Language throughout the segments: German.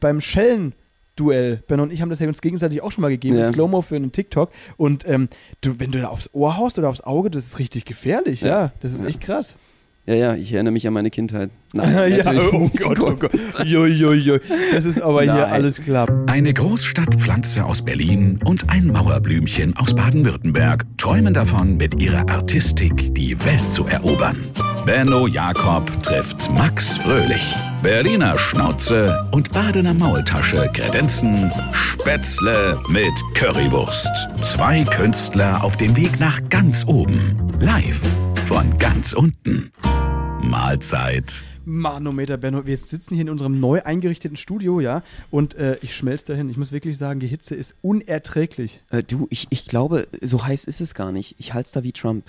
beim Schellen. Duell. Ben und ich haben das ja uns gegenseitig auch schon mal gegeben, Ja. Slow-Mo für einen TikTok. Und ähm, du, wenn du da aufs Ohr haust oder aufs Auge, das ist richtig gefährlich, ja. Ja. Das ist Ja. echt krass. Ja, ja, ich erinnere mich an meine Kindheit. Nein, ja, oh. Gott, oh Gott. Jui, jui, jui. Das ist aber hier Nein. alles klar. Eine Großstadtpflanze aus Berlin und ein Mauerblümchen aus Baden-Württemberg träumen davon, mit ihrer Artistik die Welt zu erobern. Benno Jakob trifft Max Fröhlich. Berliner Schnauze und Badener Maultasche kredenzen Spätzle mit Currywurst. Zwei Künstler auf dem Weg nach ganz oben. Live von ganz unten. Mahlzeit. Manometer, Benno, wir sitzen hier in unserem neu eingerichteten Studio, ja, und äh, ich schmelze dahin. Ich muss wirklich sagen, die Hitze ist unerträglich. Äh, du, ich, ich glaube, so heiß ist es gar nicht. Ich halte es da wie Trump.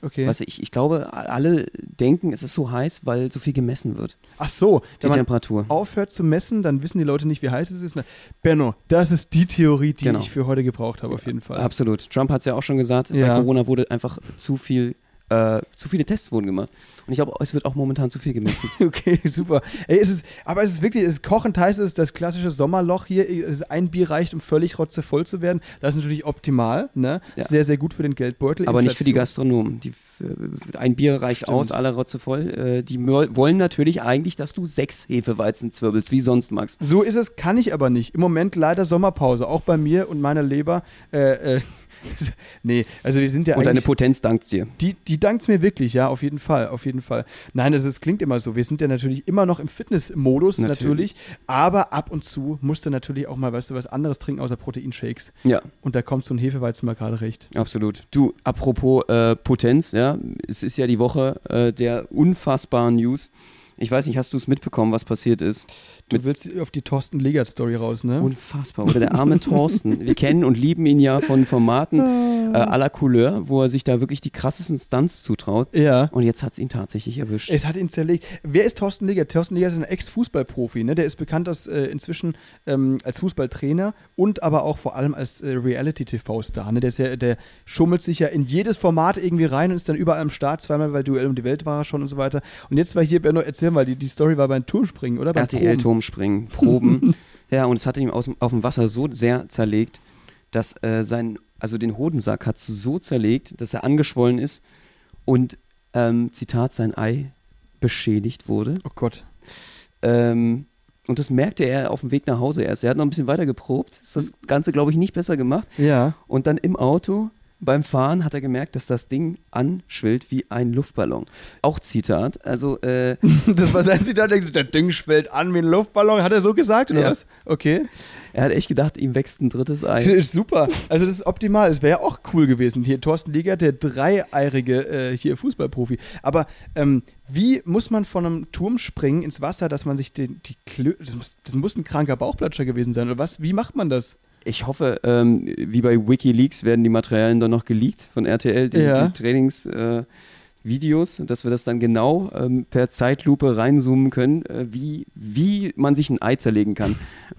Okay. Weißt du, ich, ich glaube, alle denken, es ist so heiß, weil so viel gemessen wird. Ach so, Die wenn man Temperatur. aufhört zu messen, dann wissen die Leute nicht, wie heiß es ist. Na, Benno, das ist die Theorie, die Genau. ich für heute gebraucht habe, auf jeden Fall. Absolut. Trump hat es ja auch schon gesagt, Ja. bei Corona wurde einfach zu viel, äh, zu viele Tests wurden gemacht. Und ich glaube, es wird auch momentan zu viel gemessen. Okay, super. Ey, es ist, aber es ist wirklich, kochend heiß, es ist das klassische Sommerloch hier. Ein Bier reicht, um völlig rotzevoll zu werden. Das ist natürlich optimal, ne? Ja. Sehr, sehr gut für den Geldbeutel. Aber nicht für die Inflation. Gastronomen. Die, äh, ein Bier reicht Stimmt. aus, alle Rotze voll. Äh, die wollen natürlich eigentlich, dass du sechs Hefeweizen zwirbelst, wie sonst, Max. So ist es, kann ich aber nicht. Im Moment leider Sommerpause, auch bei mir und meiner Leber. Äh, äh, nee, also wir sind ja Und deine. Potenz dankt dir. Die, die dankt mir wirklich, ja, auf jeden Fall, auf jeden Fall. Nein, das, ist, klingt immer so. Wir sind ja natürlich immer noch im Fitnessmodus, natürlich. Natürlich. Aber ab und zu musst du natürlich auch mal, weißt du, was anderes trinken außer Proteinshakes. Ja, Und da kommt so ein Hefeweizen mal gerade recht. absolut. Du, apropos äh, Potenz, ja, es ist ja die Woche äh, der unfassbaren News. Ich weiß nicht, hast du es mitbekommen, was passiert ist? Du willst auf die Thorsten Legert-Story raus, ne? Unfassbar. Oder der arme Thorsten. Wir kennen und lieben ihn ja von Formaten äh, à la Couleur, wo er sich da wirklich die krassesten Stunts zutraut. ja. Und jetzt hat es ihn tatsächlich erwischt. Es hat ihn zerlegt. Wer ist Thorsten Legert? Thorsten Legert ist ein Ex-Fußballprofi. Ne? Der ist bekannt als, äh, inzwischen ähm, als Fußballtrainer und aber auch vor allem als äh, Reality-TV-Star. Ne? Der, ja, der schummelt sich ja in jedes Format irgendwie rein und ist dann überall am Start. Zweimal bei Duell um die Welt war er schon und so weiter. Und jetzt war hier, Benno, erzähl mal, die, die Story war beim Turmspringen, oder? RTL-Turmspringen, Proben. ja, und es hat ihm aus, auf dem Wasser so sehr zerlegt, dass äh, sein, also den Hodensack hat so zerlegt, dass er angeschwollen ist und, ähm, Zitat, sein Ei beschädigt wurde. Oh Gott. Ähm, und das merkte er auf dem Weg nach Hause erst. Er hat noch ein bisschen weiter geprobt. Ist das Ganze, glaube ich, nicht besser gemacht. Ja. Und dann im Auto beim Fahren hat er gemerkt, dass das Ding anschwillt wie ein Luftballon. Auch Zitat. Also, äh, Das war sein Zitat. Der der Ding schwellt an wie ein Luftballon. Hat er so gesagt, oder Ja. was? Okay. er hat echt gedacht, ihm wächst ein drittes Das Ei. ist super. Also das ist optimal. Es wäre ja auch cool gewesen. Hier Thorsten Liger, der dreieirige äh, hier Fußballprofi. Aber ähm, wie muss man von einem Turm springen ins Wasser, dass man sich den, die Klö das muss, das muss ein kranker Bauchplatscher gewesen sein, oder was? Wie macht man das? Ich hoffe, ähm, wie bei Wikileaks werden die Materialien dann noch geleakt von RTL, die, Ja. die Trainingsvideos, äh, Videos, dass wir das dann genau ähm, per Zeitlupe reinzoomen können, äh, wie, wie man sich ein Ei zerlegen kann.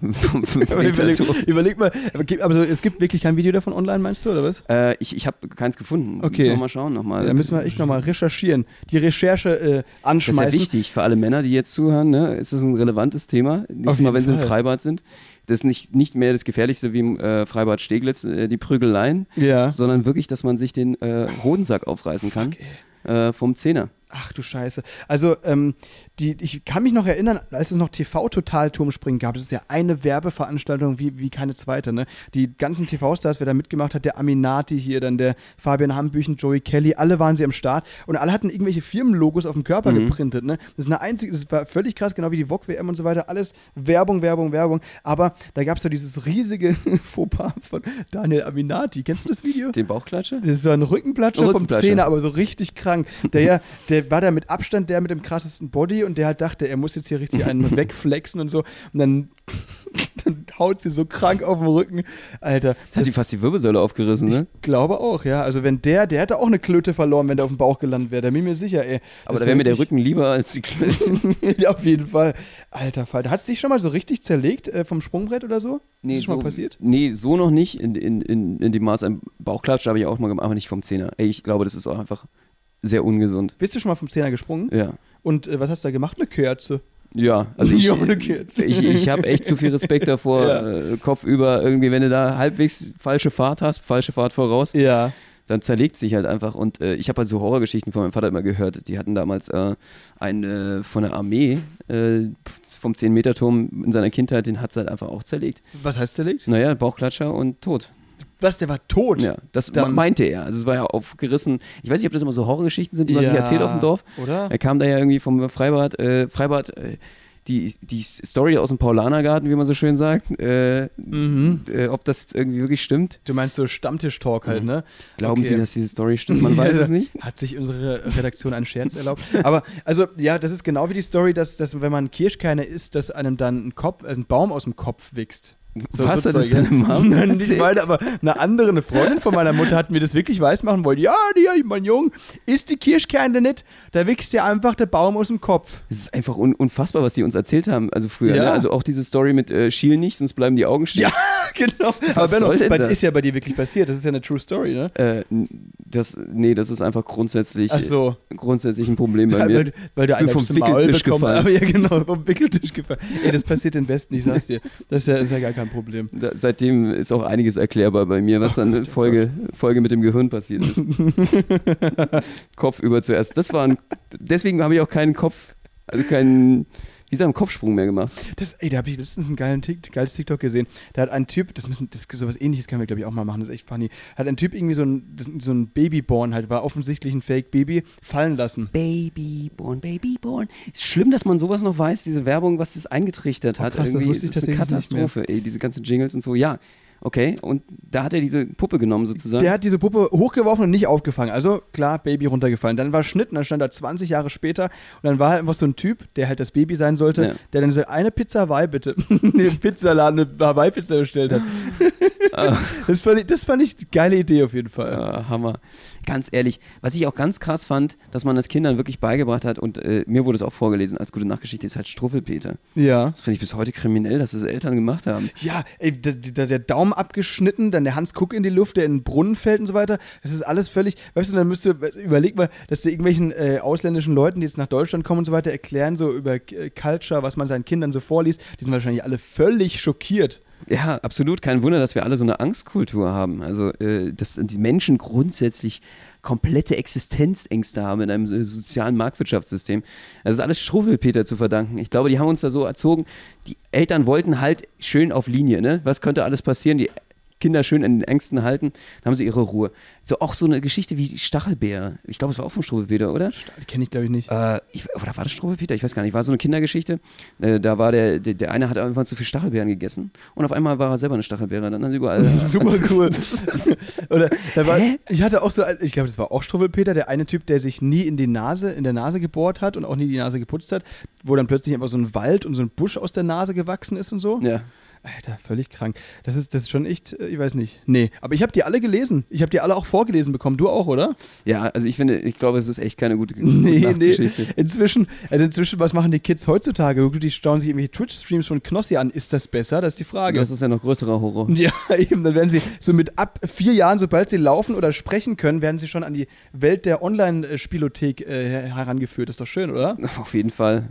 Überleg, überleg mal, aber gibt- aber so, es gibt wirklich kein Video davon online, meinst du, oder was? äh, ich ich habe keins gefunden. Okay. Sollen wir mal schauen nochmal. Da müssen wir echt nochmal recherchieren. Die Recherche äh, Das ist ja anschmeißen. wichtig für alle Männer, die jetzt zuhören. Ne? Ist das ein relevantes Thema? Nächstes Mal, wenn sie im Fall. Freibad sind. Das ist nicht, nicht mehr das Gefährlichste wie im äh, Freibad Steglitz, äh, die Prügeleien, Ja. sondern wirklich, dass man sich den äh, Hodensack aufreißen kann äh, vom Zehner. Ach du Scheiße. Also, ähm, die, ich kann mich noch erinnern, als es noch TV-Total-Turmspringen gab, das ist ja eine Werbeveranstaltung wie, wie keine zweite, ne? Die ganzen TV-Stars, wer da mitgemacht hat, der Aminati hier, dann der Fabian Hambüchen, Joey Kelly, alle waren sie am Start und alle hatten irgendwelche Firmenlogos auf dem Körper Mhm. geprintet, ne? Das ist eine einzige, das war völlig krass, genau wie die VOG-WM und so weiter, alles Werbung, Werbung, Werbung, aber da gab es ja dieses riesige Fauxpas von Daniel Aminati. Kennst du das Video? Den Bauchklatscher? Das ist so ein Rückenplatscher, Rückenplatscher. vom Zehner, aber so richtig krank. Der, ja, der war da mit Abstand der mit dem krassesten Body und der halt dachte, er muss jetzt hier richtig einen wegflexen und so. Und dann, dann haut sie so krank auf den Rücken. Alter. Das hat ihm fast die Wirbelsäule aufgerissen, ne? ich glaube auch, ja. Also wenn der, der hätte auch eine Klöte verloren, wenn der auf dem Bauch gelandet wäre. Da bin ich mir sicher, ey. Aber Das da wäre mir der Rücken lieber als die Klöte. ja, auf jeden Fall. Alter Falter. Hat es dich schon mal so richtig zerlegt äh, vom Sprungbrett oder so? ist das schon mal passiert? Nee, so noch nicht. In, in, in, in dem Maß ein Bauchklatscher habe ich auch mal gemacht, aber nicht vom Zehner. Ey, ich glaube, das ist auch einfach sehr ungesund. Bist du schon mal vom Zehner gesprungen? Ja. Und äh, was hast du da gemacht? Eine Kerze. Ja, also ich, ich, ich habe echt zu viel Respekt davor, Ja. äh, Kopf über, irgendwie, wenn du da halbwegs falsche Fahrt hast, falsche Fahrt voraus, Ja. dann zerlegt sich halt einfach. Und äh, ich habe halt so Horrorgeschichten von meinem Vater immer gehört. Die hatten damals äh, einen äh, von der Armee äh, vom 10-Meter-Turm in seiner Kindheit, den hat es halt einfach auch zerlegt. Was heißt zerlegt? Naja, Bauchklatscher und tot. Was, der war tot? Ja, das Dann- meinte er. Also es war ja aufgerissen. Ich weiß nicht, ob das immer so Horrorgeschichten sind, die man sich Ja, erzählt auf dem Dorf. Oder? Er kam da ja irgendwie vom Freibad, äh, Freibad, äh, die, die Story aus dem Paulanergarten, wie man so schön sagt, äh, Mhm. äh, ob das jetzt irgendwie wirklich stimmt. Du meinst so Stammtisch-Talk halt, ne? Glauben Okay. Sie, dass diese Story stimmt? Man weiß es nicht. Hat sich unsere Redaktion einen Scherz erlaubt. Aber, also, ja, das ist genau wie die Story, dass, dass wenn man Kirschkerne isst, dass einem dann ein, Kopf, ein Baum aus dem Kopf wächst. Was hat das ja. deine Mom Nein, nicht meine, aber eine andere, eine Freundin von meiner Mutter hat mir das wirklich weismachen wollen. Ja, die, mein Junge, isst die Kirschkerne nicht, da wächst dir einfach der Baum aus dem Kopf. Es ist einfach un unfassbar, was die uns erzählt haben, also früher. Ja. Ne? Also auch diese Story mit äh, Schiel nicht, sonst bleiben die Augen stehen. Ja, genau. aber soll Benno, das? ist ja bei dir wirklich passiert. Das ist ja eine True Story, ne? Äh, das, nee, das ist einfach grundsätzlich, so. grundsätzlich ein Problem bei Ja, mir. weil, weil du einen vom Wickeltisch gefallen. Aber ja, genau, vom Wickeltisch gefallen. Ey, das passiert den Besten, ich sag's dir. Das ist ja, ist ja gar kein Problem. Da, seitdem ist auch einiges erklärbar bei mir, was dann in Folge, Folge mit dem Gehirn passiert ist. Kopf über zuerst. Das war ein, deswegen habe ich auch keinen Kopf, also keinen, wie sagt man, Kopfsprung mehr gemacht. Das, ey, da habe ich letztens einen geilen Tik, geiles TikTok gesehen. Da hat ein Typ, das müssen, das, sowas ähnliches können wir, glaube ich, auch mal machen, das ist echt funny. Hat ein Typ irgendwie so ein, das, so ein Babyborn halt, war offensichtlich ein Fake-Baby, fallen lassen. Babyborn, Babyborn. Ist schlimm, dass man sowas noch weiß, diese Werbung, was das eingetrichtert Oh, hat. krass, das Irgendwie ich ist es eine. Katastrophe, ey, diese ganzen Jingles und so. Ja, okay. Und da hat er diese Puppe genommen sozusagen. Der hat diese Puppe hochgeworfen und nicht aufgefangen. Also klar, Baby runtergefallen. Dann war Schnitt und dann stand er 20 Jahre später und dann war halt einfach so ein Typ, der halt das Baby sein sollte, Ja. der dann so eine Pizza Hawaii bitte, den Pizzaladen eine Hawaii-Pizza bestellt hat. Ah. das, fand ich, das fand ich eine geile Idee auf jeden Fall. Ja, Hammer. Ganz ehrlich, was ich auch ganz krass fand, dass man das Kindern wirklich beigebracht hat und äh, mir wurde es auch vorgelesen als gute Nachgeschichte, ist halt Struffelpeter. Ja. Das finde ich bis heute kriminell, dass das Eltern gemacht haben. Ja, ey, der, der, der Daumen abgeschnitten, dann der Hans Kuck in die Luft, der in den Brunnen fällt und so weiter. Das ist alles völlig, weißt du, dann müsste, überleg mal, dass du irgendwelchen äh, ausländischen Leuten, die jetzt nach Deutschland kommen und so weiter, erklären so über äh, Culture, was man seinen Kindern so vorliest. Die sind wahrscheinlich alle völlig schockiert. Ja, absolut. Kein Wunder, dass wir alle so eine Angstkultur haben. Also, äh, dass die Menschen grundsätzlich komplette Existenzängste haben in einem so- sozialen Marktwirtschaftssystem. Das ist alles Struwwelpeter zu verdanken. Ich glaube, die haben uns da so erzogen. Die Eltern wollten halt schön auf Linie, ne? Was könnte alles passieren? Die Kinder schön in den Ängsten halten, dann haben sie ihre Ruhe. So auch so eine Geschichte wie Stachelbeer. Ich glaube, es war auch von Struwwelpeter, oder? Die kenne ich, glaube ich, nicht. Äh, ich, oder war das Struwwelpeter? Ich weiß gar nicht. War so eine Kindergeschichte. Äh, da war der, der, der eine hat einfach zu viel Stachelbeeren gegessen und auf einmal war er selber eine Stachelbeere. Dann haben sie überall. Super cool. Oder war, ich hatte auch so, ich glaube, das war auch Struwwelpeter, der eine Typ, der sich nie in die Nase, in der Nase gebohrt hat und auch nie die Nase geputzt hat, wo dann plötzlich einfach so ein Wald und so ein Busch aus der Nase gewachsen ist und so. ja. Alter, völlig krank. Das ist, das ist schon echt, äh, ich weiß nicht. Nee, aber ich habe die alle gelesen. Ich habe die alle auch vorgelesen bekommen. Du auch, oder? ja, also ich finde, ich glaube, es ist echt keine gute, gute Nee, nee. Inzwischen, also inzwischen, was machen die Kids heutzutage? Die schauen sich irgendwelche Twitch-Streams von Knossi an. Ist das besser? Das ist die Frage. Das ist ja noch größerer Horror. ja, eben, dann werden sie so mit ab vier Jahren, sobald sie laufen oder sprechen können, werden sie schon an die Welt der Online-Spielothek äh, herangeführt. Das ist doch schön, oder? Auf jeden Fall.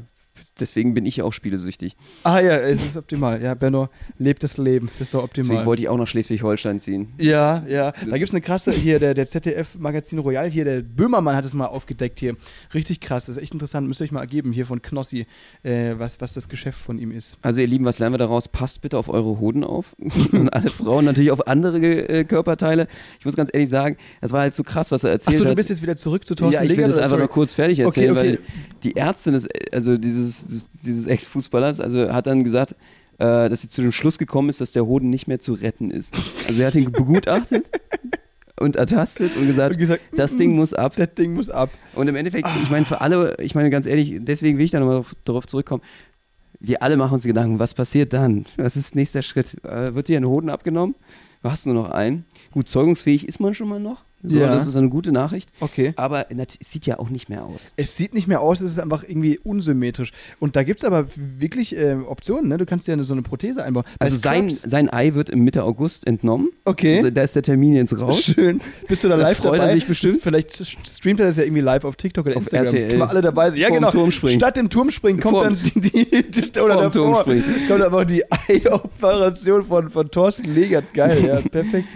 Deswegen bin ich auch spielesüchtig. Ah ja, es ist optimal. Ja, Benno, lebt das Leben. Das ist doch optimal. Deswegen wollte ich auch nach Schleswig-Holstein ziehen. Ja, ja. Da Das- gibt es eine krasse, hier, der, der ZDF-Magazin Royal, hier, der Böhmermann hat es mal aufgedeckt hier. Richtig krass, das ist echt interessant. Müsst ihr euch mal ergeben, hier von Knossi, äh, was, was das Geschäft von ihm ist. Also ihr Lieben, was lernen wir daraus? Passt bitte auf eure Hoden auf. Und alle Frauen natürlich auf andere äh, Körperteile. Ich muss ganz ehrlich sagen, das war halt so krass, was er erzählt Achso, hat. du bist jetzt wieder zurück zu Thorsten ja, ich will Legert, das oder? einfach Sorry. noch kurz fertig erzählen, Okay, okay. weil die Ärztin des, also dieses, dieses, dieses Ex-Fußballers, also hat dann gesagt, äh, dass sie zu dem Schluss gekommen ist, dass der Hoden nicht mehr zu retten ist. Also er hat ihn begutachtet und ertastet und gesagt, Und gesagt, das Ding muss ab. Das Ding muss ab. Und im Endeffekt, ich meine, für alle, ich meine ganz ehrlich, deswegen will ich da nochmal darauf zurückkommen. Wir alle machen uns Gedanken, was passiert dann? Was ist nächster Schritt? Äh, wird dir ein Hoden abgenommen? Du hast nur noch einen. Gut, zeugungsfähig ist man schon mal noch. So, Ja. Das ist eine gute Nachricht. Okay. Aber es sieht ja auch nicht mehr aus. Es sieht nicht mehr aus, es ist einfach irgendwie unsymmetrisch. Und da gibt es aber wirklich äh, Optionen, ne? Du kannst eine, so eine Prothese einbauen. Also sein, sein Ei wird im Mitte August entnommen. Okay. Da- Da ist der Termin jetzt raus. Schön. Bist du da live freut er dabei? sich bestimmt. Vielleicht streamt er das ja irgendwie live auf TikTok oder Auf Instagram. RTL. Können wir alle dabei sein. Ja, genau. Turmspringen. Statt dem Turmspringen kommt Vorm- dann die, die oder davor Turmspringen. kommt aber die Eioperation von, von Thorsten Legert. Geil, ja, perfekt.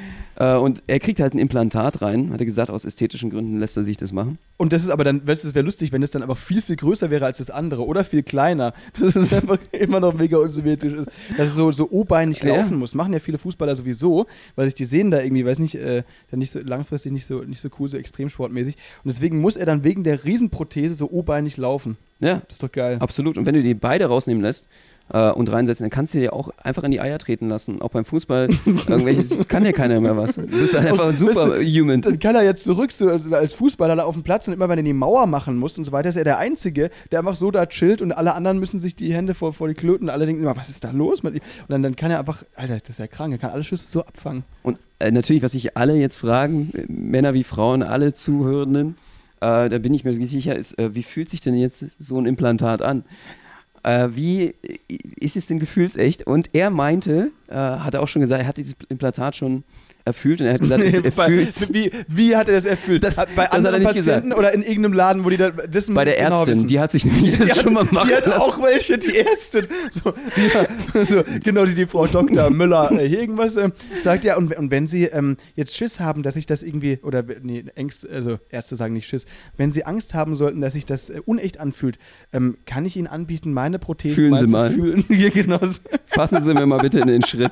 Äh, und er kriegt halt ein Implantat rein. Hat er gesagt, aus ästhetischen Gründen lässt er sich das machen. Und das ist aber dann, weißt du, es wäre lustig, wenn es dann aber viel, viel größer wäre als das andere oder viel kleiner. Das ist einfach immer noch mega unsymmetrisch ist. Dass es so, so O-beinig Ja. laufen muss. Machen ja viele Fußballer sowieso, weil sich die sehen da irgendwie, weiß nicht, äh, dann nicht so langfristig nicht so, nicht so cool, so extremsportmäßig. Und deswegen muss er dann wegen der Riesenprothese so O-beinig laufen. Ja, Das ist doch geil. absolut. Und wenn du die beide rausnehmen lässt äh, und reinsetzen, dann kannst du dir auch einfach in die Eier treten lassen. Auch beim Fußball. Irgendwelche, das kann ja keiner mehr was. Du bist halt einfach ein weißt super human. Dann kann er jetzt zurück so, als Fußballer auf dem Platz und immer, wenn er die Mauer machen muss und so weiter, ist er der Einzige, der einfach so da chillt und alle anderen müssen sich die Hände vor, vor die Klöten und alle denken immer, was ist da los? mit ihm? Und dann, dann kann er einfach, Alter, das ist ja krank, er kann alle Schüsse so abfangen. Und äh, natürlich, was sich alle jetzt fragen, äh, Männer wie Frauen, alle Zuhörenden, äh, da bin ich mir sicher, ist, äh, wie fühlt sich denn jetzt so ein Implantat an? Äh, wie äh, ist es denn gefühlsecht? Und er meinte, äh, hat er auch schon gesagt, er hat dieses Implantat schon erfüllt und er hat gesagt, es Nee, bei, erfüllt wie, wie hat er das erfüllt? Das- hat, bei das hat er anderen nicht Patienten oder in irgendeinem Laden, wo die da, das bei der genau Ärztin, wissen. die hat sich nämlich das Die schon mal hat, machen die hat lassen. auch welche, die Ärztin. So, ja, so, genau, die, die Frau Dr. Müller äh, hier irgendwas ähm, sagt ja, und, und wenn Sie ähm, jetzt Schiss haben, dass sich das irgendwie, oder nee, Ängste, also Ärzte sagen nicht Schiss, wenn Sie Angst haben sollten, dass sich das äh, unecht anfühlt, ähm, kann ich Ihnen anbieten, meine Prothese Fühlen mal Sie zu mal. fühlen. Hier, genau, Fassen Sie mir mal bitte in den Schritt.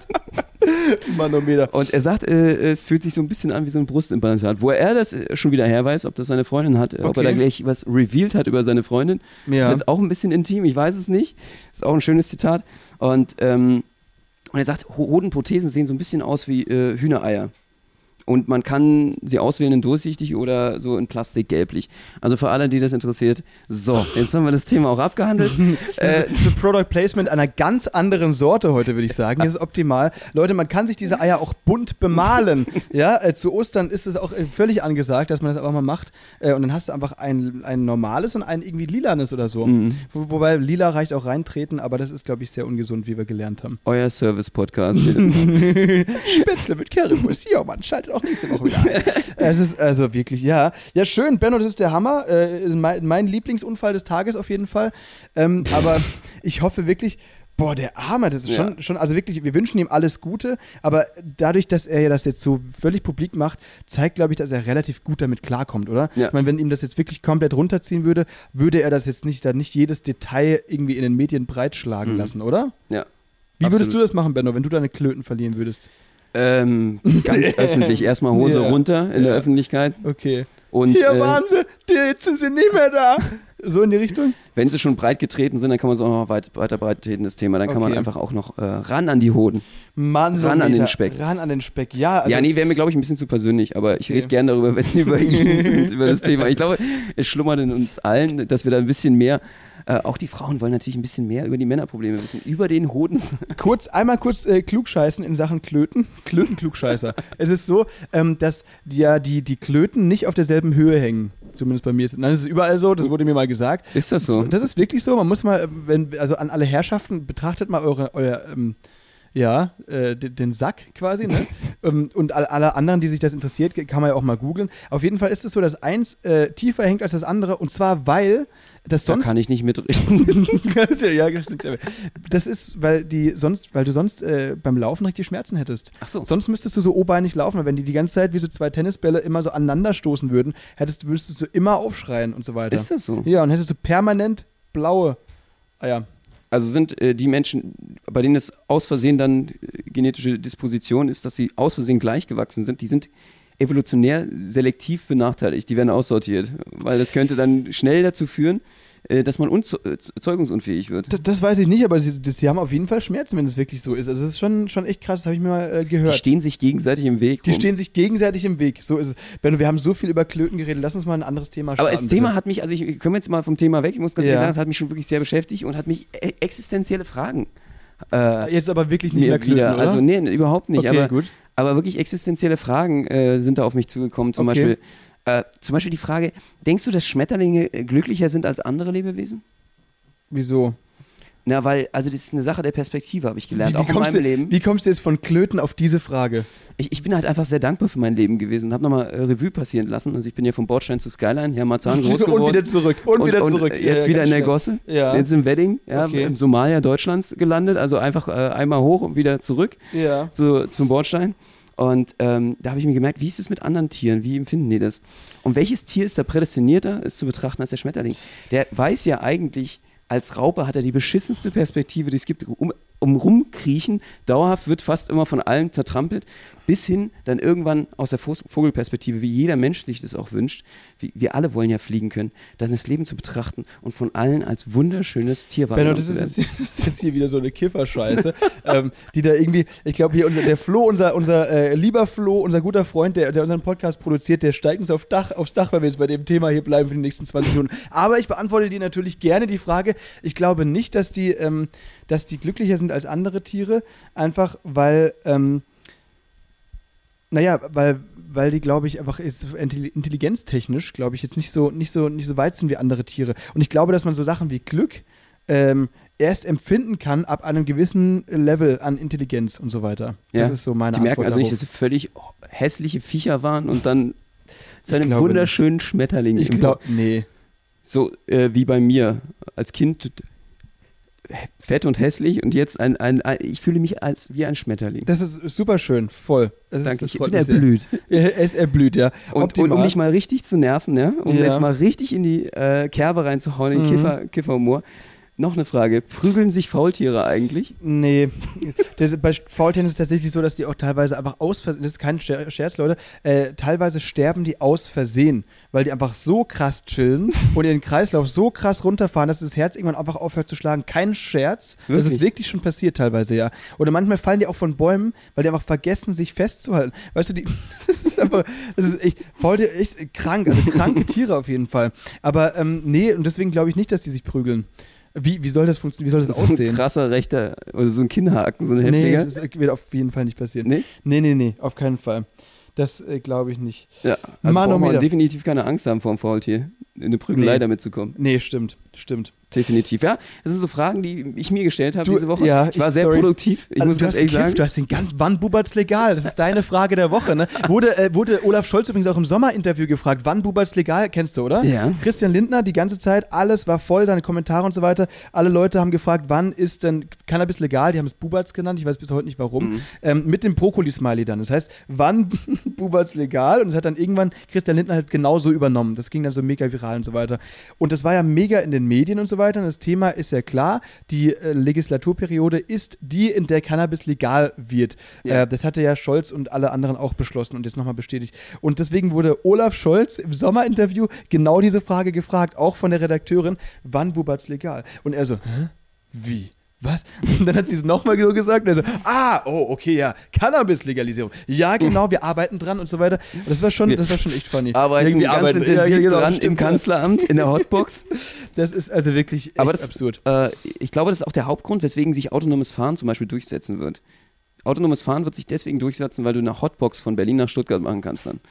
Manometer. Und er sagt, äh, es fühlt sich so ein bisschen an wie so ein Brustimplantat. Wo er das äh, schon wieder her weiß, ob das seine Freundin hat, äh, ob er Okay. da gleich was revealed hat über seine Freundin. Ja. Ist jetzt auch ein bisschen intim, ich weiß es nicht. Ist auch ein schönes Zitat. Und, ähm, und er sagt, Ho- Hodenprothesen sehen so ein bisschen aus wie äh, Hühnereier. Und man kann sie auswählen in durchsichtig oder so in plastikgelblich. Also für alle, die das interessiert. So, jetzt haben wir das Thema auch abgehandelt. Äh, Product Placement einer ganz anderen Sorte heute, würde ich sagen. Das ist optimal. Leute, man kann sich diese Eier auch bunt bemalen. ja, äh, zu Ostern ist es auch äh, völlig angesagt, dass man das einfach mal macht. Äh, und dann hast du einfach ein, ein normales und ein irgendwie lilanes oder so. Mhm. Wo, wobei lila reicht auch reintreten, aber das ist, glaube ich, sehr ungesund, wie wir gelernt haben. euer Service-Podcast. Spätzle mit Currywurst. Ja, man schaltet auch nächste Woche wieder ein. es ist also wirklich, ja. Ja, schön, Benno, das ist der Hammer. Äh, mein, mein Lieblingsunfall des Tages auf jeden Fall. Ähm, aber ich hoffe wirklich. Boah, der Arme, das ist Ja. schon, schon, also wirklich, wir wünschen ihm alles Gute, aber dadurch, dass er ja das jetzt so völlig publik macht, zeigt, glaube ich, dass er relativ gut damit klarkommt, oder? Ja. Ich meine, wenn ihm das jetzt wirklich komplett runterziehen würde, würde er das jetzt nicht, dann nicht jedes Detail irgendwie in den Medien breitschlagen Mhm. lassen, oder? ja. Wie würdest Absolut. du das machen, Benno, wenn du deine Klöten verlieren würdest? Ähm, ganz öffentlich. Erstmal Hose Ja. runter in der Ja. Öffentlichkeit. Okay. Und Hier äh, waren sie, jetzt sind sie nicht mehr da. So in die Richtung? wenn sie schon breit getreten sind, dann kann man es auch noch weit, weiter breit treten, das Thema. Dann kann man einfach auch noch äh, ran an die Hoden. Mann, Ran an den Speck. Ran an den Speck, ja. Also ja, nee, wäre mir, glaube ich, ein bisschen zu persönlich, aber ich Okay. rede gerne darüber, wenn über ihn und über das Thema. Ich glaube, es schlummert in uns allen, dass wir da ein bisschen mehr, äh, auch die Frauen wollen natürlich ein bisschen mehr über die Männerprobleme wissen, über den Hoden. Kurz, einmal kurz äh, klugscheißen in Sachen Klöten. Klöten-Klugscheißer. es ist so, ähm, dass ja die, die Klöten nicht auf derselben Höhe hängen. Zumindest bei mir ist es. Nein, das ist überall so, das wurde mir mal gesagt. Ist das so? Das ist wirklich so. Man muss mal, wenn, also an alle Herrschaften, betrachtet mal eure, euer, ähm, ja, äh, den, Sack quasi, ne? ähm, und alle, alle anderen, die sich das interessiert, kann man ja auch mal googeln. Auf jeden Fall ist es so, dass eins äh, tiefer hängt als das andere und zwar, weil das Da sonst kann ich nicht mitreden. das ist, weil die sonst, weil du sonst äh, beim Laufen richtig Schmerzen hättest. Ach so. Sonst müsstest du so obeinig laufen, weil wenn die die ganze Zeit wie so zwei Tennisbälle immer so aneinander stoßen würden, hättest, würdest du immer aufschreien und so weiter. Ist das so? Ja, und hättest du permanent blaue Eier. Also sind äh, die Menschen, bei denen es aus Versehen dann äh, genetische Disposition ist, dass sie aus Versehen gleichgewachsen sind, die sind evolutionär selektiv benachteiligt. Die werden aussortiert, weil das könnte dann schnell dazu führen, äh, dass man unzeugungsunfähig wird. Das, das weiß ich nicht, aber sie, sie haben auf jeden Fall Schmerzen, wenn es wirklich so ist. Also das ist schon, schon echt krass, das habe ich mir mal äh, Die gehört. stehen sich gegenseitig im Weg. Die rum. stehen sich gegenseitig im Weg. So ist es. Benno, wir haben so viel über Klöten geredet. Lass uns mal ein anderes Thema Aber starten, das Thema bitte. hat mich, also ich können wir jetzt mal vom Thema weg, ich muss ganz Ja. ehrlich sagen, es hat mich schon wirklich sehr beschäftigt und hat mich e existenzielle Fragen äh, Jetzt aber wirklich nicht mehr mir Klöten, wieder, oder? also nee, überhaupt nicht, okay, aber gut. Aber wirklich existenzielle Fragen äh, sind da auf mich zugekommen. Zum, Okay. Beispiel, äh, zum Beispiel die Frage: Denkst du, dass Schmetterlinge äh, glücklicher sind als andere Lebewesen? Wieso? Na, weil, also das ist eine Sache der Perspektive, habe ich gelernt, wie, auch in kommst meinem du, Leben. wie kommst du jetzt von Klöten auf diese Frage? Ich, ich bin halt einfach sehr dankbar für mein Leben gewesen und habe nochmal äh, Revue passieren lassen. Also ich bin ja vom Bordstein zu Skyline, hier in Marzahn groß geworden. und wieder zurück. Und, wieder zurück. Und jetzt ja, wieder in der. Gosse. Ja. Jetzt im Wedding, ja, Okay. im Somalia Deutschlands gelandet. Also einfach äh, einmal hoch und wieder zurück zu, zum Bordstein. Und ähm, da habe ich mir gemerkt, wie ist es mit anderen Tieren? Wie empfinden die das? Und welches Tier ist da prädestinierter, es zu betrachten als der Schmetterling? Der weiß ja eigentlich, als Raupe hat er die beschissenste Perspektive, die es gibt. Um, um rumkriechen, dauerhaft wird fast immer von allen zertrampelt, bis hin dann irgendwann aus der Vogelperspektive, wie jeder Mensch sich das auch wünscht, wie, wir alle wollen ja fliegen können, dann das Leben zu betrachten und von allen als wunderschönes Tier Benno, wahrgenommen das zu ist, jetzt, das ist jetzt hier wieder so eine Kifferscheiße, ähm, die da irgendwie, ich glaube hier unser, der Flo, unser, unser äh, lieber Flo, unser guter Freund, der, der unseren Podcast produziert, der steigt uns auf Dach, aufs Dach, weil wir jetzt bei dem Thema hier bleiben für die nächsten 20 Minuten. Aber ich beantworte dir natürlich gerne die Frage, ich glaube nicht, dass die, ähm, dass die glücklicher sind als andere Tiere, einfach weil, ähm, naja, weil, weil die, glaube ich, einfach intelli- intelligenztechnisch, glaube ich, jetzt nicht so, nicht, so, nicht so weit sind wie andere Tiere. Und ich glaube, dass man so Sachen wie Glück ähm, erst empfinden kann ab einem gewissen Level an Intelligenz und so weiter. Das Ja, ist so meine Die merken Antwort also nicht, darauf. dass sie völlig hässliche Viecher waren und dann zu einem wunderschönen Schmetterling. Ich glaube, nee. So äh, wie bei mir als Kind fett und hässlich und jetzt ein, ein, ein ich fühle mich als wie ein Schmetterling. Das ist super schön, voll. Das Danke, ist, ich bin mich erblüht. Er ist erblüht, ja. Und, und um dich mal richtig zu nerven, ja, um Ja. jetzt mal richtig in die äh, Kerbe reinzuhauen, in den Mhm. Kiffer, Kifferhumor. Noch eine Frage. Prügeln sich Faultiere eigentlich? Nee, das, bei Faultieren ist es tatsächlich so, dass die auch teilweise einfach aus Versehen, das ist kein Scher- Scherz, Leute, äh, teilweise sterben die aus Versehen, weil die einfach so krass chillen und ihren Kreislauf so krass runterfahren, dass das Herz irgendwann einfach aufhört zu schlagen. Kein Scherz. Das Wirklich? ist wirklich schon passiert teilweise, ja. Oder manchmal fallen die auch von Bäumen, weil die einfach vergessen, sich festzuhalten. Weißt du, die, das ist einfach, das ist echt, Faultiere echt krank, also kranke Tiere auf jeden Fall. Aber ähm, nee, und deswegen glaube ich nicht, dass die sich prügeln. Wie, wie soll das funktionieren? Wie soll das So ein aussehen? krasser rechter, oder so ein Kinnhaken, so ein Nee, heftiger. das wird auf jeden Fall nicht passieren. Nee? Nee, nee, nee, auf keinen Fall. Das äh, glaube ich nicht. Ja, also braucht Manometer. man definitiv keine Angst haben vor dem Faultier, in eine Prügelei Nee. damit zu kommen. Nee, stimmt, stimmt. Definitiv. Ja, das sind so Fragen, die ich mir gestellt habe Du, diese Woche. ja, ich war ich- sehr sorry. produktiv. Ich Also, muss du ganz hast ehrlich sagen. du hast den ganz, wann bubert's legal? Das ist deine Frage der Woche, ne? Wurde, äh, wurde Olaf Scholz übrigens auch im Sommerinterview gefragt, wann bubert's legal? Kennst du, oder? Ja. Christian Lindner, die ganze Zeit, alles war voll, seine Kommentare und so weiter. Alle Leute haben gefragt, wann ist denn Cannabis legal? Die haben es Buberts genannt, ich weiß bis heute nicht warum. Mhm. Ähm, mit dem Brokkoli-Smiley dann. Das heißt, wann bubert's legal? Und das hat dann irgendwann Christian Lindner halt genauso übernommen. Das ging dann so mega viral und so weiter. Und das war ja mega in den Medien und so weiter. Und das Thema ist ja klar, die äh, Legislaturperiode ist die, in der Cannabis legal wird. Ja. Äh, das hatte ja Scholz und alle anderen auch beschlossen und jetzt nochmal bestätigt. Und deswegen wurde Olaf Scholz im Sommerinterview genau diese Frage gefragt, auch von der Redakteurin, wann bubert's legal? Und er so, hä? Wie? Was? Und dann hat sie es nochmal so gesagt und er so, ah, oh, okay, ja, Cannabis-Legalisierung. Ja, genau, wir arbeiten dran und so weiter. Und das war schon, das war schon echt funny. Arbeiten Irgendwie ganz arbeiten- intensiv ja, genau, dran im Kanzleramt, in der Hotbox. Das ist also wirklich Aber das, absurd. Äh, ich glaube, das ist auch der Hauptgrund, weswegen sich autonomes Fahren zum Beispiel durchsetzen wird. Autonomes Fahren wird sich deswegen durchsetzen, weil du eine Hotbox von Berlin nach Stuttgart machen kannst dann.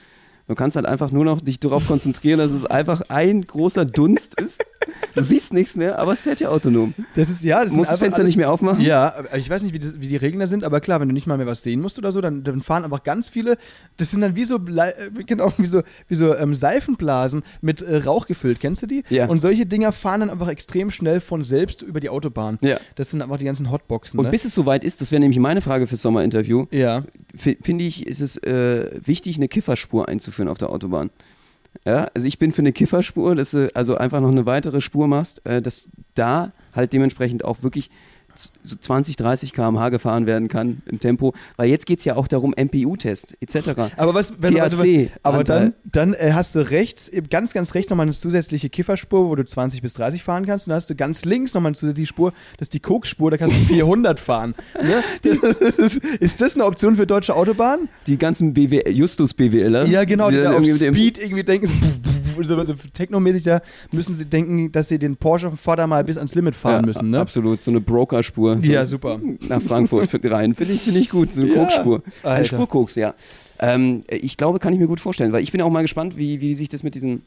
Du kannst halt einfach nur noch dich darauf konzentrieren, dass es einfach ein großer Dunst ist. Du siehst nichts mehr, aber es fährt ja autonom. Das ist, ja, das Du musst das Fenster alles- nicht mehr aufmachen. Ja, ich weiß nicht, wie, das, wie die Regeln da sind, aber klar, wenn du nicht mal mehr was sehen musst oder so, dann, dann fahren einfach ganz viele, das sind dann wie so, äh, genau, wie so, wie so ähm, Seifenblasen mit äh, Rauch gefüllt, kennst du die? Ja. Und solche Dinger fahren dann einfach extrem schnell von selbst über die Autobahn. Ja. Das sind einfach die ganzen Hotboxen. Und ne? bis es soweit ist, das wäre nämlich meine Frage fürs Sommerinterview, ja. fi- finde ich, ist es äh, wichtig, eine Kifferspur einzuführen auf der Autobahn. Ja, also ich bin für eine Kifferspur, dass du also einfach noch eine weitere Spur machst, äh, dass da halt dementsprechend auch wirklich so 20, 30 km/h gefahren werden kann im Tempo, weil jetzt geht es ja auch darum, MPU-Test etc. Aber was, wenn THC warte, aber dann, dann äh, hast du rechts, äh, ganz, ganz rechts nochmal eine zusätzliche Kifferspur, wo du 20 bis 30 fahren kannst. Und dann hast du ganz links nochmal eine zusätzliche Spur, das ist die Kokspur, da kannst du 400 fahren. Ne? Das ist, ist das eine Option für deutsche Autobahnen? Die ganzen BW Justus-BWLer. Ja, genau, die, die da auf Speed irgendwie denken, so, so, technomäßig, da müssen sie denken, dass sie den Porsche vom Vordermal bis ans Limit fahren Ja, müssen, ne? Absolut, so eine Brokerspur. So Ja, super. Nach Frankfurt rein. Finde ich, find ich gut, so eine Ja, Koksspur. Ein Alter. Spurkoks, ja. Ähm, ich glaube, kann ich mir gut vorstellen, weil ich bin auch mal gespannt, wie, wie sich das mit diesen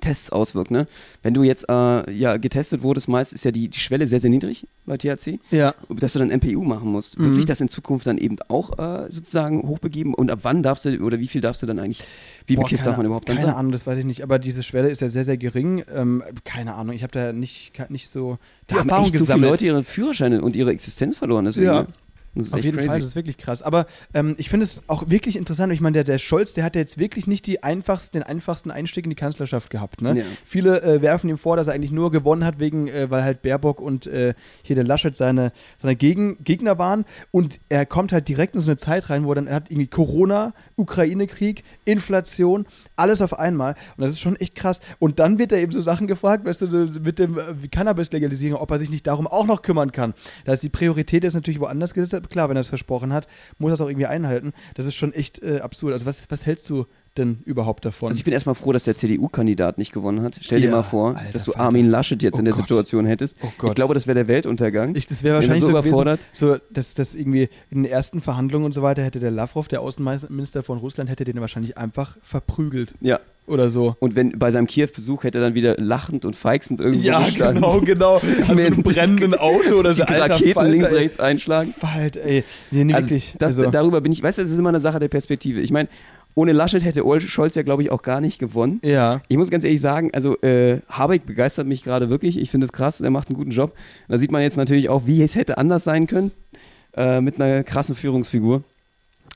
Tests auswirkt. Ne? Wenn du jetzt äh, ja, getestet wurdest, meist ist ja die, die Schwelle sehr, sehr niedrig bei THC, Ja. dass du dann MPU machen musst. Wird Mhm. sich das in Zukunft dann eben auch äh, sozusagen hochbegeben? Und ab wann darfst du oder wie viel darfst du dann eigentlich, wie Boah, bekifft keine, darf man überhaupt dann Keine sein? Ahnung, das weiß ich nicht. Aber diese Schwelle ist ja sehr, sehr gering. Ähm, keine Ahnung, ich habe da nicht, nicht so die Da haben Erfahrung echt so viele gesammelt. Leute ihre Führerscheine und ihre Existenz verloren. Deswegen, Ja. ne? Auf jeden crazy. Fall, das ist wirklich krass. Aber ähm, ich finde es auch wirklich interessant. Ich meine, der, der Scholz, der hat ja jetzt wirklich nicht die einfachsten, den einfachsten Einstieg in die Kanzlerschaft gehabt. Ne? Ja. Viele äh, werfen ihm vor, dass er eigentlich nur gewonnen hat, wegen, äh, weil halt Baerbock und äh, hier der Laschet seine, seine Gegen Gegner waren. Und er kommt halt direkt in so eine Zeit rein, wo er dann er hat irgendwie Corona, Ukraine-Krieg, Inflation, alles auf einmal. Und das ist schon echt krass. Und dann wird er eben so Sachen gefragt, weißt du, mit dem äh, Cannabis-Legalisierung, ob er sich nicht darum auch noch kümmern kann. Da ist die Priorität jetzt natürlich woanders gesetzt. Klar, wenn er es versprochen hat, muss er es auch irgendwie einhalten. Das ist schon echt äh, absurd. Also was, was hältst du denn überhaupt davon? Also ich bin erstmal froh, dass der CDU-Kandidat nicht gewonnen hat. Stell dir Ja, mal vor, alter dass du. Armin Laschet jetzt Oh in der Gott. Situation hättest. Oh. Ich glaube, das wäre der Weltuntergang. Ich, das wäre wahrscheinlich so so, gewesen, überfordert. so dass das irgendwie in den ersten Verhandlungen und so weiter hätte der Lavrov, der Außenminister von Russland, hätte den wahrscheinlich einfach verprügelt ja. oder so. Und wenn bei seinem Kiew-Besuch hätte er dann wieder lachend und feixend irgendwo gestanden. genau. An so einem brennenden Auto oder so. Die Raketen Falter, links, rechts einschlagen. Falt, ey. Nee, nee, Also, wirklich. das, also, darüber bin ich, weißt du, das ist immer eine Sache der Perspektive. Ich meine, ohne Laschet hätte Ol- Scholz ja, glaube ich, auch gar nicht gewonnen. ja. Ich muss ganz ehrlich sagen, also äh, Habeck begeistert mich gerade wirklich. Ich finde es krass, er macht einen guten Job. Da sieht man jetzt natürlich auch, wie es hätte anders sein können äh, mit einer krassen Führungsfigur.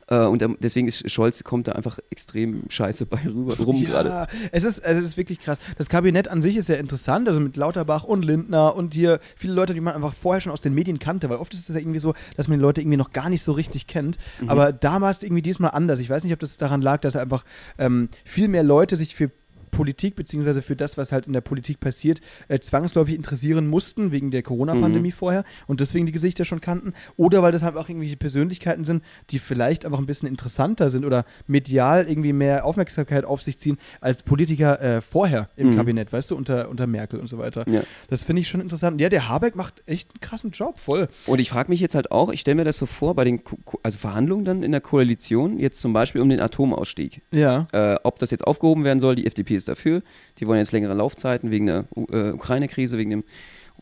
Äh, und deswegen ist Scholz kommt da einfach extrem scheiße bei rüber, rum gerade. Ja, es ist, es ist wirklich krass. Das Kabinett an sich ist sehr interessant, also mit Lauterbach und Lindner und hier viele Leute, die man einfach vorher schon aus den Medien kannte, weil oft ist es ja irgendwie so, dass man die Leute irgendwie noch gar nicht so richtig kennt. Mhm. Aber damals irgendwie diesmal anders. Ich weiß nicht, ob das daran lag, dass einfach ähm, viel mehr Leute sich für Politik beziehungsweise für das, was halt in der Politik passiert, äh, zwangsläufig interessieren mussten, wegen der Corona-Pandemie Mhm. vorher und deswegen die Gesichter schon kannten. Oder weil das halt auch irgendwelche Persönlichkeiten sind, die vielleicht einfach ein bisschen interessanter sind oder medial irgendwie mehr Aufmerksamkeit auf sich ziehen als Politiker äh, vorher im Mhm. Kabinett, weißt du, unter, unter Merkel und so weiter. Ja. Das finde ich schon interessant. Ja, der Habeck macht echt einen krassen Job, voll. Und ich frage mich jetzt halt auch, ich stelle mir das so vor, bei den Ko also Verhandlungen dann in der Koalition, jetzt zum Beispiel um den Atomausstieg. Ja. Äh, ob das jetzt aufgehoben werden soll, die FDP ist dafür. Die wollen jetzt längere Laufzeiten wegen der äh, Ukraine-Krise, wegen dem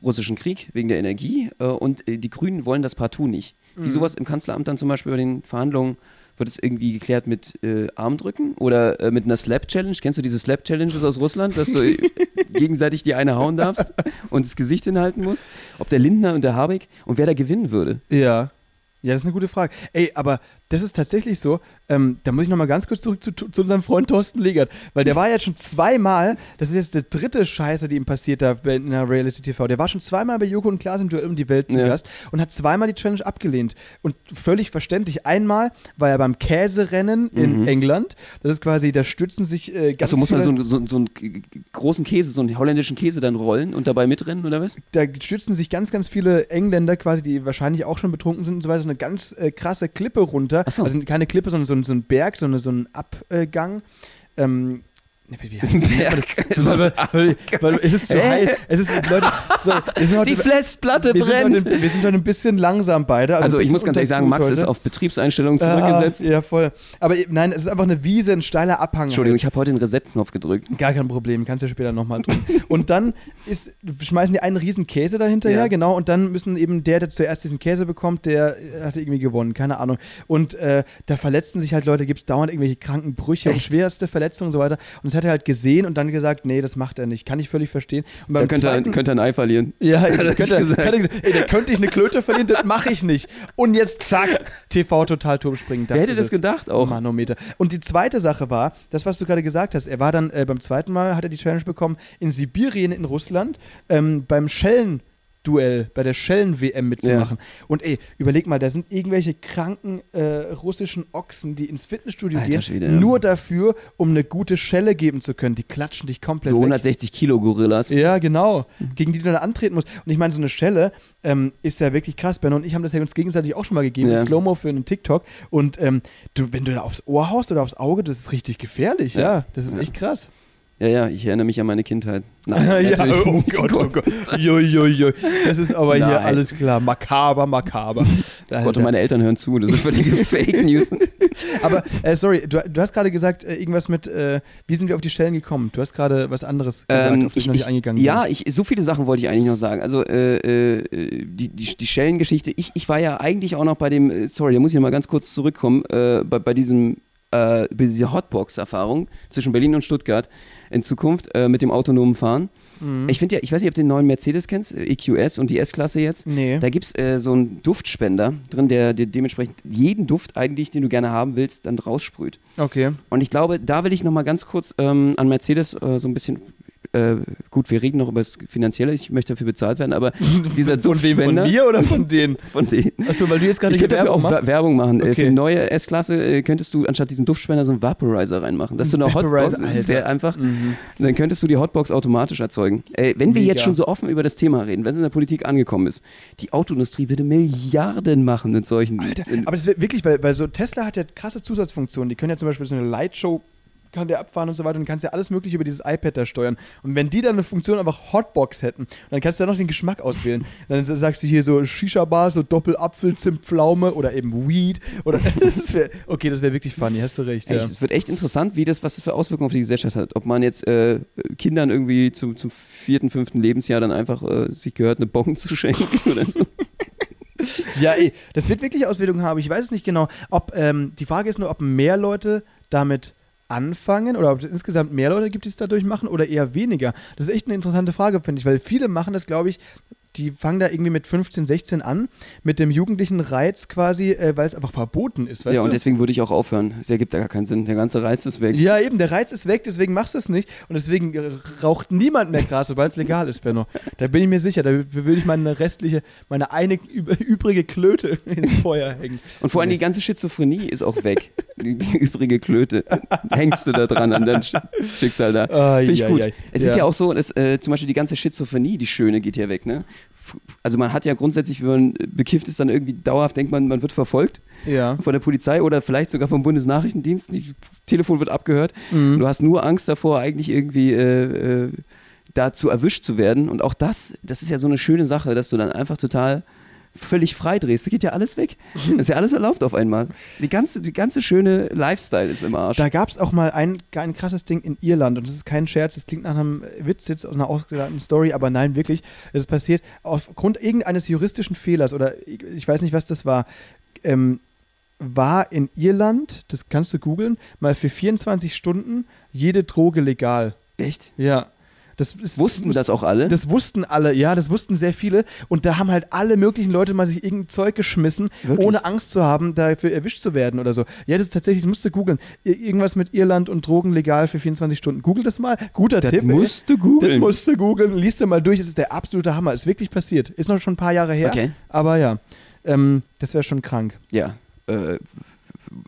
russischen Krieg, wegen der Energie. Äh, und äh, die Grünen wollen das partout nicht. Wie sowas im Kanzleramt dann zum Beispiel bei den Verhandlungen, wird es irgendwie geklärt mit äh, Armdrücken oder äh, mit einer Slap-Challenge? Kennst du diese Slap-Challenges aus Russland, dass du gegenseitig die eine hauen darfst und das Gesicht hinhalten musst? Ob der Lindner und der Habeck und wer da gewinnen würde? Ja. Ja, das ist eine gute Frage. Ey, aber das ist tatsächlich so, ähm, da muss ich nochmal ganz kurz zurück zu, zu unserem Freund Thorsten Legert, weil der war jetzt schon zweimal, das ist jetzt der dritte Scheiße, die ihm passiert da in der Reality TV, der war schon zweimal bei Joko und Klaas im Duell um die Welt zu Ja. Gast und hat zweimal die Challenge abgelehnt. Und völlig verständlich, einmal war er beim Käserennen in Mhm. England, das ist quasi, da stützen sich äh, ganz Achso, muss man so, so, so einen großen Käse, so einen holländischen Käse dann rollen und dabei mitrennen oder was? da stützen sich ganz, ganz viele Engländer quasi, die wahrscheinlich auch schon betrunken sind und so weiter, so eine ganz äh, krasse Klippe runter. So. Also keine Klippe, sondern so, ein- so ein Berg, so, so ein Abgang. Ähm, wie, wie? Berg. Das weil, weil, weil es ist zu heiß. Es ist, Leute, so, wir sind heute, Die Festplatte wir sind, brennt. heute, wir sind heute ein bisschen langsam beide. Also, ein ich muss ganz ehrlich sagen, Max unterkühlt ist heute. auf Betriebseinstellungen zurückgesetzt. Ah, ja, voll. Aber nein, es ist einfach eine Wiese, ein steiler Abhang. Entschuldigung, ich habe heute den Reset-Knopf gedrückt. Gar kein Problem, kannst du später nochmal drücken. und dann ist, schmeißen die einen riesen Käse dahinterher, Ja. genau, und dann müssen eben der, der zuerst diesen Käse bekommt, der hatte irgendwie gewonnen, keine Ahnung. Und äh, da verletzten sich halt Leute, gibt es dauernd irgendwelche kranken Brüche und schwerste Verletzungen und so weiter. Und das hat er halt gesehen und dann gesagt, nee, das macht er nicht. Kann ich völlig verstehen. Und Da könnte er, zweiten, könnte er ein Ei verlieren. ja, Hat er könnte, ey, da könnte ich eine Klöte verlieren, das mache ich nicht. Und jetzt zack, TV total turmspringen. Wer hätte das gedacht auch? Manometer. Und die zweite Sache war, das, was du gerade gesagt hast, er war dann äh, beim zweiten Mal, hat er die Challenge bekommen, in Sibirien in Russland ähm, beim Schellen. Duell bei der Schellen-WM mitzumachen. Und ey, überleg mal, da sind irgendwelche kranken äh, russischen Ochsen, die ins Fitnessstudio Alter gehen, Schwede, ja. nur dafür, um eine gute Schelle geben zu können. Die klatschen dich komplett So weg. 160 Kilo Gorillas. Ja, genau. Gegen die du dann antreten musst. Und ich meine, so eine Schelle ähm, ist ja wirklich krass. Benno und ich haben das ja uns gegenseitig auch schon mal gegeben, Ja. in Slow-Mo für einen TikTok. Und ähm, du, wenn du da aufs Ohr haust oder aufs Auge, das ist richtig gefährlich. Ja, Ja. das ist Ja. echt krass. Ja, ja, ich erinnere mich an meine Kindheit. Nein, ja, oh nicht. Gott, oh Gott. Jo, jo, jo. Das ist aber hier Nein. alles klar. Makaber, makaber. Gott, und meine Eltern hören zu, das ist völlige Fake News. Aber, äh, sorry, du, du hast gerade gesagt, äh, irgendwas mit, äh, wie sind wir auf die Stellen gekommen? Du hast gerade was anderes gesagt, Ähm, auf das ich noch nicht ich, eingegangen ja, ich, so viele Sachen wollte ich eigentlich noch sagen. Also äh, äh, die, die, die Schellengeschichte, ich, ich war ja eigentlich auch noch bei dem, äh, sorry, da muss ich noch mal ganz kurz zurückkommen, bei, bei diesem äh, bei dieser Hotbox-Erfahrung zwischen Berlin und Stuttgart in Zukunft äh, mit dem autonomen Fahren. Mhm. Ich finde ja, ich weiß nicht, ob du den neuen Mercedes kennst, äh, EQS und die S-Klasse jetzt. Nee. Da gibt es äh, so einen Duftspender drin, der dir dementsprechend jeden Duft eigentlich, den du gerne haben willst, dann raussprüht. Okay. Und ich glaube, da will ich noch mal ganz kurz ähm, an Mercedes äh, so ein bisschen. Äh, gut, wir reden noch über das Finanzielle, ich möchte dafür bezahlt werden, aber dieser Von wem? Von Duftspender mir oder von denen? von denen. Achso, weil du jetzt gerade Werbung auch machst. Wer- Werbung machen. Äh, Okay. Für die neue S-Klasse äh, könntest du anstatt diesem Duftspender so einen Vaporizer reinmachen. Dass du eine Hotbox, wäre Alter. einfach, Mhm. dann könntest du die Hotbox automatisch erzeugen. Äh, wenn wir Mega. jetzt schon so offen über das Thema reden, wenn es in der Politik angekommen ist, die Autoindustrie würde Milliarden machen mit solchen. Alter, aber das wirklich, weil, weil so Tesla hat ja krasse Zusatzfunktionen. Die können ja zum Beispiel so eine Lightshow kann der abfahren und so weiter und kannst ja alles mögliche über dieses iPad da steuern. Und wenn die dann eine Funktion einfach Hotbox hätten, dann kannst du ja noch den Geschmack auswählen. Dann sagst du hier so Shisha-Bar, so Doppelapfel, Zimt, Pflaume oder eben Weed. Oder das wär, okay, das wäre wirklich funny, hast du recht. Ey, Ja. Es wird echt interessant, wie das, was das für Auswirkungen auf die Gesellschaft hat. Ob man jetzt äh, Kindern irgendwie zum, zum vierten, fünften Lebensjahr dann einfach äh, sich gehört, eine Bon zu schenken oder so. Ja, ey, das wird wirklich Auswirkungen haben. Ich weiß es nicht genau. Ob, ähm, die Frage ist nur, ob mehr Leute damit anfangen oder ob es insgesamt mehr Leute gibt, die es dadurch machen oder eher weniger. Das ist echt eine interessante Frage, finde ich, weil viele machen das, glaube ich, die fangen da irgendwie mit 15, 16 an, mit dem jugendlichen Reiz quasi, äh, weil es einfach verboten ist, weißt ja, du? und deswegen würde ich auch aufhören. Es ergibt da gar keinen Sinn. Der ganze Reiz ist weg. ja, eben, der Reiz ist weg, deswegen machst du es nicht. Und deswegen äh, raucht niemand mehr Gras, sobald es legal ist, Benno. Da bin ich mir sicher. Da würde ich meine restliche, meine eine üb- übrige Klöte ins Feuer hängen. Und vor allem die ganze Schizophrenie ist auch weg. Die, die übrige Klöte. Hängst du da dran an dein Sch Schicksal da. Ai, Finde ich ai, gut. ai. Es ist ja auch so, dass äh, zum Beispiel die ganze Schizophrenie, die schöne, geht ja weg, ne? Also man hat ja grundsätzlich, wenn man bekifft ist, dann irgendwie dauerhaft denkt man, man wird verfolgt Ja. von der Polizei oder vielleicht sogar vom Bundesnachrichtendienst. Das Telefon wird abgehört. Mhm. Du hast nur Angst davor, eigentlich irgendwie äh, äh, dazu erwischt zu werden. Und auch das, das ist ja so eine schöne Sache, dass du dann einfach total völlig frei drehst. Geht ja alles weg. Das ist ja alles erlaubt auf einmal. Die ganze, die ganze schöne Lifestyle ist im Arsch. Da gab es auch mal ein, ein krasses Ding in Irland und das ist kein Scherz, das klingt nach einem Witz jetzt aus einer ausgedachten Story, aber nein, wirklich, es ist passiert aufgrund irgendeines juristischen Fehlers oder ich, ich weiß nicht, was das war, ähm, war in Irland, das kannst du googeln, mal für 24 Stunden jede Droge legal. Echt? Ja. Das ist, Wussten das auch alle? Das wussten alle, ja, das wussten sehr viele. Und da haben halt alle möglichen Leute mal sich irgendein Zeug geschmissen, Wirklich? ohne Angst zu haben, dafür erwischt zu werden oder so. Ja, das ist tatsächlich, das musst du googeln. Ir- Irgendwas mit Irland und Drogen legal für 24 Stunden. Google das mal. Guter das Tipp. ey. musst du Das googeln. musst du googeln. Liest du mal durch. Es ist der absolute Hammer. Ist wirklich passiert. Ist noch schon ein paar Jahre her. Okay. Aber ja, ähm, das wäre schon krank. Ja. Äh,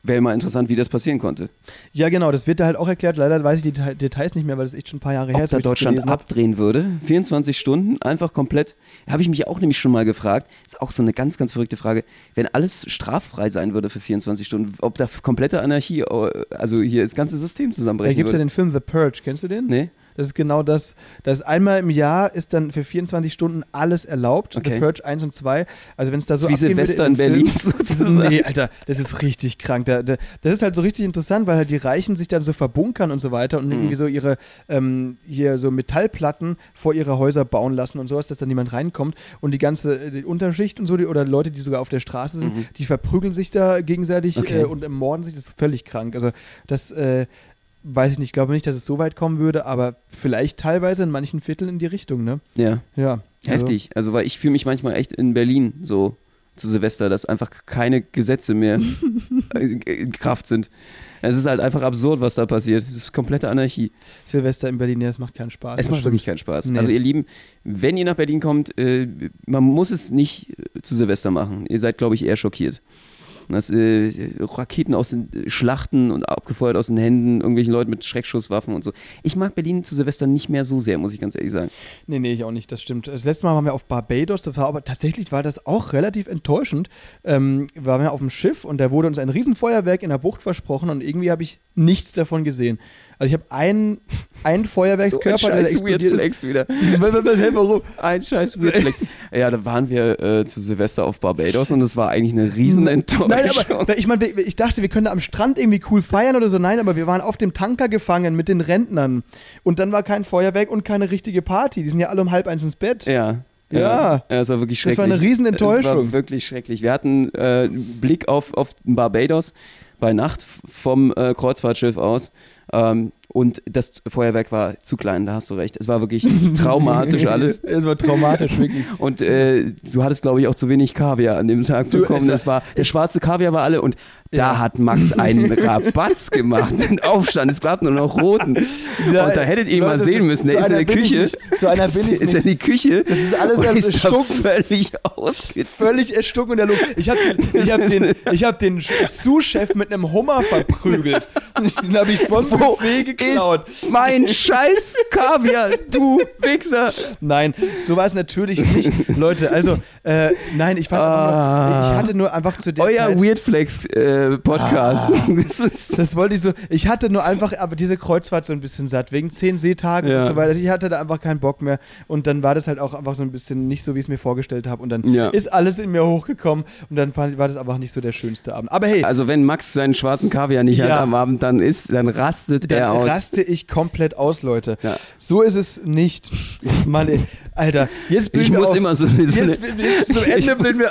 Wäre mal interessant, wie das passieren konnte. Ja, genau. Das wird da halt auch erklärt. Leider weiß ich die Deta- Details nicht mehr, weil das echt schon ein paar Jahre her Ob ist. da wo ich das Deutschland abdrehen würde, 24 Stunden, einfach komplett. Habe ich mich auch nämlich schon mal gefragt. Ist auch so eine ganz, ganz verrückte Frage. Wenn alles straffrei sein würde für 24 Stunden, ob da komplette Anarchie, äh, also hier das ganze System Da zusammenbrechen gibt es ja den Film The Purge. Kennst du den? nee? Das ist genau das. Das einmal im Jahr ist dann für 24 Stunden alles erlaubt. Okay. The Purge 1 und 2. Also wenn es da so Wie Silvester in Berlin Film- sozusagen. Nee, Alter, das ist richtig krank. Da, da, das ist halt so richtig interessant, weil halt die Reichen sich dann so verbunkern und so weiter und Mhm. irgendwie so ihre ähm, hier so Metallplatten vor ihre Häuser bauen lassen und sowas, dass dann niemand reinkommt. Und die ganze äh, die Unterschicht und so, die, oder Leute, die sogar auf der Straße sind, Mhm. die verprügeln sich da gegenseitig Okay. äh, und ermorden sich. Das ist völlig krank. Also das äh, weiß ich nicht. Ich glaube nicht, dass es so weit kommen würde, aber vielleicht teilweise in manchen Vierteln in die Richtung, ne? Ja, Ja. heftig. Also, weil ich fühle mich manchmal echt in Berlin so zu Silvester, dass einfach keine Gesetze mehr in Kraft sind. Es ist halt einfach absurd, was da passiert. Es ist komplette Anarchie. Also Silvester in Berlin, ja, das macht keinen Spaß. Es macht stimmt. wirklich keinen Spaß. Nee. Also ihr Lieben, wenn ihr nach Berlin kommt, äh, man muss es nicht äh, zu Silvester machen. Ihr seid, glaube ich, eher schockiert. Das, äh, Raketen aus den Schlachten und abgefeuert aus den Händen, irgendwelchen Leuten mit Schreckschusswaffen und so. Ich mag Berlin zu Silvester nicht mehr so sehr, muss ich ganz ehrlich sagen. Nee, nee, ich auch nicht, das stimmt. Das letzte Mal waren wir auf Barbados, das war aber tatsächlich war das auch relativ enttäuschend. Ähm, wir waren ja auf dem Schiff und da wurde uns ein Riesenfeuerwerk in der Bucht versprochen und irgendwie habe ich nichts davon gesehen. Also ich habe einen, einen Feuerwerkskörper, so ein der scheiß Weird explodiert Flex wieder. ist. Warum? Ein scheiß Weird Flex. Ja, da waren wir äh, zu Silvester auf Barbados und das war eigentlich eine Riesenenttäuschung. Nein, aber ich meine, ich dachte, wir können da am Strand irgendwie cool feiern oder so. Nein, aber wir waren auf dem Tanker gefangen mit den Rentnern. Und dann war kein Feuerwerk und keine richtige Party. Die sind ja alle um halb eins ins Bett. Ja. Ja. Ja, es war wirklich Das schrecklich. war eine Riesenenttäuschung. Es war wirklich schrecklich. Wir hatten äh, einen Blick auf, auf Barbados bei Nacht vom äh, Kreuzfahrtschiff aus. Ähm, und das Feuerwerk war zu klein, da hast du recht. Es war wirklich traumatisch alles. Es war traumatisch, wirklich. Und äh, du hattest, glaube ich, auch zu wenig Kaviar an dem Tag bekommen. Das war, der schwarze Kaviar war alle und da Ja. hat Max einen Rabatz gemacht, den Aufstand. Es gab nur noch roten. Ja, und da hättet ihr ihn mal sehen müssen. so Der ist in der Küche. So einer bin ich ist in die Küche. Das ist alles und ist da völlig ausgetickt. Völlig erstunken in der Luft. Ich habe ich hab den, ich hab den Sous-Chef mit einem Hummer verprügelt. Den habe ich vom Buffet geklaut. Ist mein scheiß Kaviar, du Wichser. Nein, so war es natürlich nicht. Leute, also, äh, nein, ich fand einfach nur, ich hatte nur einfach zu der Euer Zeit... Weirdflex äh, Podcast. Das Das wollte ich so. Ich hatte nur einfach, aber diese Kreuzfahrt so ein bisschen satt, wegen zehn Seetagen Ja. und so weiter. Ich hatte da einfach keinen Bock mehr. Und dann war das halt auch einfach so ein bisschen nicht so, wie ich es mir vorgestellt habe. Und dann Ja. ist alles in mir hochgekommen und dann fand, war das einfach nicht so der schönste Abend. Aber hey, also wenn Max seinen schwarzen Kaviar nicht Ja. hat am Abend, dann ist, dann rastet er dann aus. raste ich komplett aus, Leute. Ja. So ist es nicht. Mann, ey. Alter, jetzt bin Ich muss auf, immer so, so Jetzt, eine, jetzt zum Ende Ich bin mir.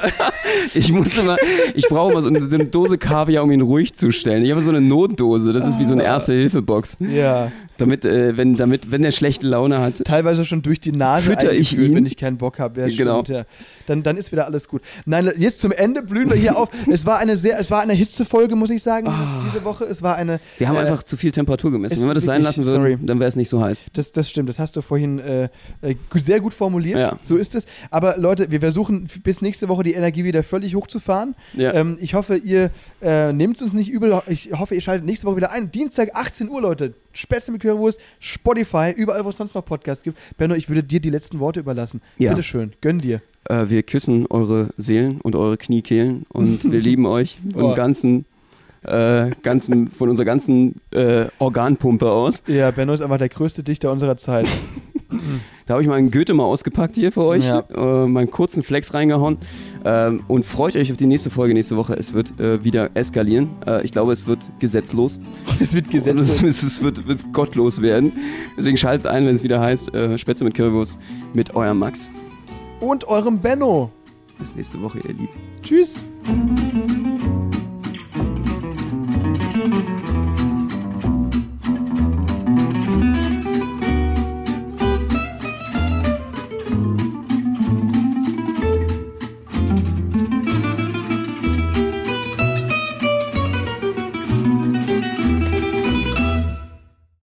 ich muss immer, ich brauche immer so eine, so eine Dose Kaviar, um ihn ruhig zu stellen. Ich habe so eine Notdose, das ist wie so eine Erste-Hilfe-Box. Ja, Damit, äh, wenn, damit, wenn er schlechte Laune hat. teilweise schon durch die Nase Fütter ich ihn? wenn ich keinen Bock habe. Ja, Genau. stimmt, ja. Dann, dann ist wieder alles gut. Nein, jetzt zum Ende blühen wir hier auf. Es war eine sehr, es war eine Hitzefolge, muss ich sagen, dieses, diese Woche. Es war eine. Wir haben äh, einfach zu viel Temperatur gemessen. Wenn wir das sein lassen würden, sorry. dann wäre es nicht so heiß. Das, das stimmt, das hast du vorhin äh, äh, sehr gut formuliert. Ja. So ist es. Aber Leute, wir versuchen bis nächste Woche die Energie wieder völlig hochzufahren. Ja. Ähm, ich hoffe, ihr äh, nehmt es uns nicht übel. Ich hoffe, ihr schaltet nächste Woche wieder ein. Dienstag, 18 Uhr, Leute. Spätzle mit Currywurst, Spotify, überall, wo es sonst noch Podcasts gibt. Benno, ich würde dir die letzten Worte überlassen. Ja. Bitte schön, gönn dir. Äh, wir küssen eure Seelen und eure Kniekehlen und wir lieben euch Boah. im ganzen, äh, ganzen, von unserer ganzen äh, Organpumpe aus. Ja, Benno ist einfach der größte Dichter unserer Zeit. Da habe ich mal einen Goethe mal ausgepackt hier für euch, Ja. äh, mal einen kurzen Flex reingehauen ähm, und freut euch auf die nächste Folge nächste Woche. Es wird äh, wieder eskalieren. Äh, ich glaube, es wird gesetzlos. Das wird gesetzt. es, es wird, wird gottlos werden. Deswegen schaltet ein, wenn es wieder heißt äh, Spätzle mit Currywurst mit eurem Max. Und eurem Benno. Bis nächste Woche, ihr Lieben. Tschüss.